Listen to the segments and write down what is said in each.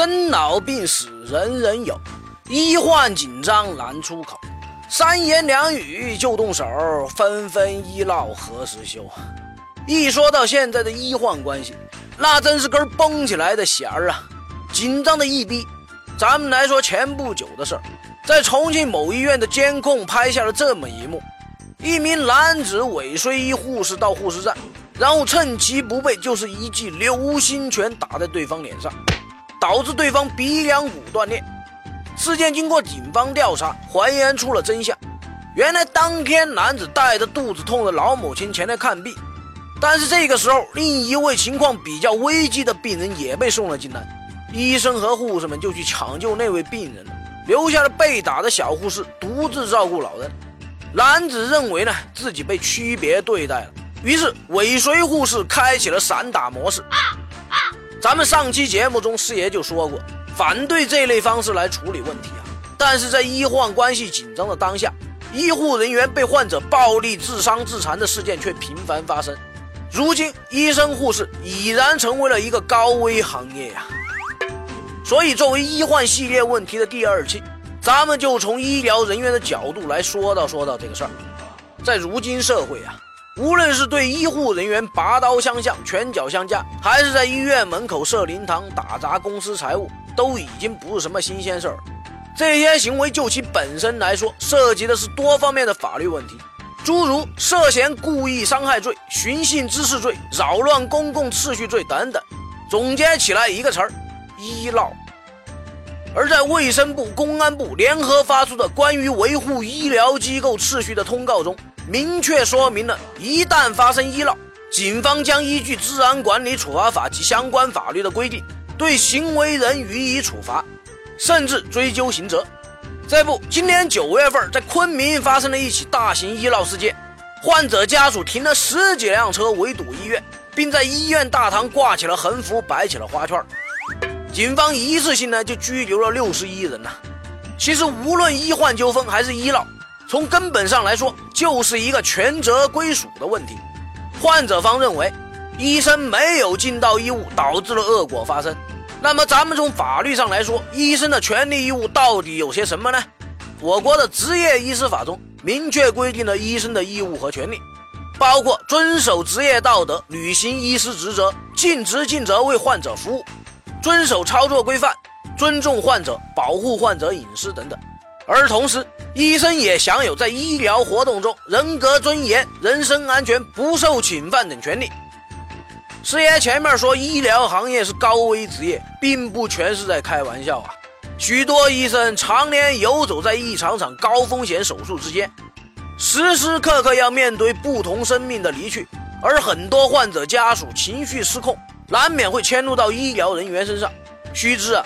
生老病死人人有，医患紧张难出口。三言两语就动手，纷纷医闹何时休？一说到现在的医患关系，那真是根绷起来的弦儿啊，紧张的一逼。咱们来说前不久的事儿，在重庆某医院的监控拍下了这么一幕：一名男子尾随一护士到护士站，然后趁其不备，就是一记流星拳打在对方脸上，导致对方鼻梁骨断裂。事件经过警方调查，还原出了真相。原来当天男子带着肚子痛的老母亲前来看病，但是这个时候，另一位情况比较危急的病人也被送了进来。医生和护士们就去抢救那位病人，留下了被打的小护士独自照顾老人。男子认为呢自己被区别对待了，于是尾随护士开启了散打模式。咱们上期节目中师爷就说过。反对这类方式来处理问题啊！但是在医患关系紧张的当下，医护人员被患者暴力致伤致残的事件却频繁发生。如今，医生护士已然成为了一个高危行业呀。所以，作为医患系列问题的第二期，咱们就从医疗人员的角度来说道说道这个事儿。在如今社会啊，无论是对医护人员拔刀相向、拳脚相加，还是在医院门口设灵堂、打砸公司财物，都已经不是什么新鲜事儿，这些行为就其本身来说，涉及的是多方面的法律问题，诸如涉嫌故意伤害罪、寻衅滋事罪、扰乱公共秩序罪等等。总结起来一个词儿：医闹。而在卫生部、公安部联合发出的关于维护医疗机构秩序的通告中，明确说明了，一旦发生医闹，警方将依据《治安管理处罚法》及相关法律的规定。对行为人予以处罚，甚至追究刑责。这不，今年九月份在昆明发生了一起大型医闹事件，患者家属停了十几辆车围堵医院，并在医院大堂挂起了横幅，摆起了花圈。警方一次性呢就拘留了六十一人呐。其实，无论医患纠纷还是医闹，从根本上来说，就是一个权责归属的问题。患者方认为，医生没有尽到义务，导致了恶果发生。那么，咱们从法律上来说，医生的权利义务到底有些什么呢？我国的职业医师法中明确规定了医生的义务和权利，包括遵守职业道德、履行医师职责、尽职尽责为患者服务、遵守操作规范、尊重患者、保护患者隐私等等。而同时，医生也享有在医疗活动中人格尊严、人身安全不受侵犯等权利。师爷前面说医疗行业是高危职业，并不全是在开玩笑啊！许多医生常年游走在一场场高风险手术之间，时时刻刻要面对不同生命的离去，而很多患者家属情绪失控，难免会迁怒到医疗人员身上。须知啊，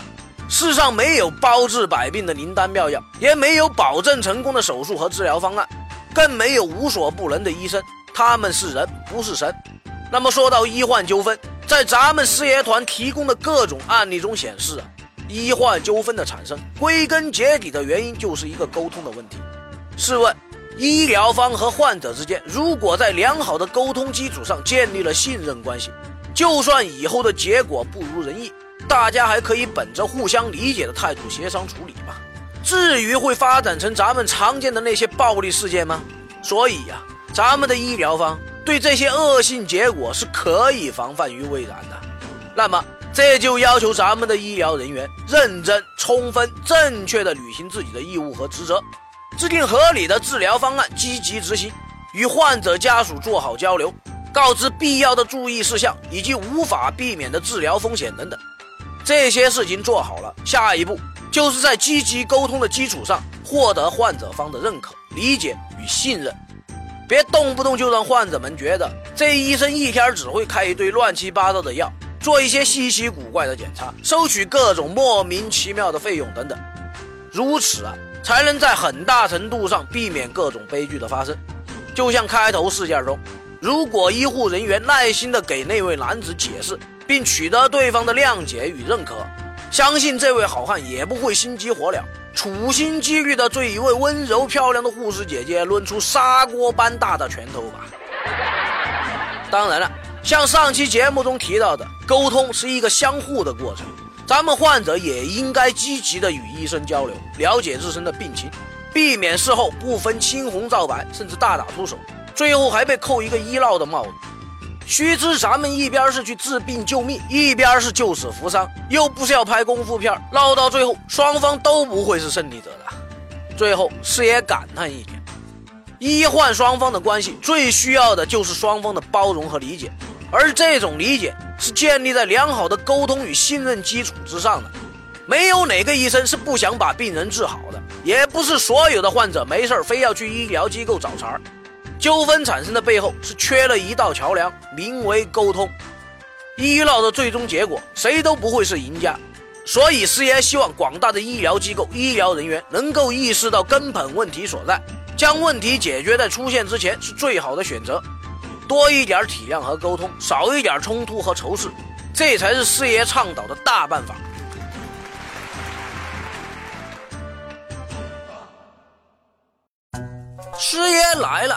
世上没有包治百病的灵丹妙药，也没有保证成功的手术和治疗方案，更没有无所不能的医生，他们是人，不是神。那么说到医患纠纷，在咱们师爷团提供的各种案例中显示啊，医患纠纷的产生，归根结底的原因就是一个沟通的问题。试问，医疗方和患者之间，如果在良好的沟通基础上建立了信任关系，就算以后的结果不如人意，大家还可以本着互相理解的态度协商处理吧。至于会发展成咱们常见的那些暴力事件吗？所以呀，咱们的医疗方。对这些恶性结果是可以防范于未然的，那么这就要求咱们的医疗人员认真、充分、正确的履行自己的义务和职责，制定合理的治疗方案，积极执行，与患者家属做好交流，告知必要的注意事项以及无法避免的治疗风险等等。这些事情做好了，下一步就是在积极沟通的基础上，获得患者方的认可、理解与信任。别动不动就让患者们觉得这医生一天只会开一堆乱七八糟的药，做一些稀奇古怪的检查，收取各种莫名其妙的费用等等。如此啊，才能在很大程度上避免各种悲剧的发生。就像开头事件中，如果医护人员耐心地给那位男子解释，并取得对方的谅解与认可，相信这位好汉也不会心急火燎。处心积虑地对一位温柔漂亮的护士姐姐抡出砂锅般大的拳头吧。当然了，像上期节目中提到的，沟通是一个相互的过程，咱们患者也应该积极的与医生交流，了解自身的病情，避免事后不分青红皂白，甚至大打出手，最后还被扣一个医闹的帽子。须知，咱们一边是去治病救命，一边是救死扶伤，又不是要拍功夫片，闹到最后，双方都不会是胜利者的。最后，师爷感叹一句：医患双方的关系，最需要的就是双方的包容和理解，而这种理解是建立在良好的沟通与信任基础之上的。没有哪个医生是不想把病人治好的，也不是所有的患者没事非要去医疗机构找茬儿。纠纷产生的背后是缺了一道桥梁，名为沟通。医闹的最终结果，谁都不会是赢家。所以师爷希望广大的医疗机构、医疗人员能够意识到根本问题所在，将问题解决在出现之前是最好的选择。多一点体谅和沟通，少一点冲突和仇视，这才是师爷倡导的大办法。师爷来了。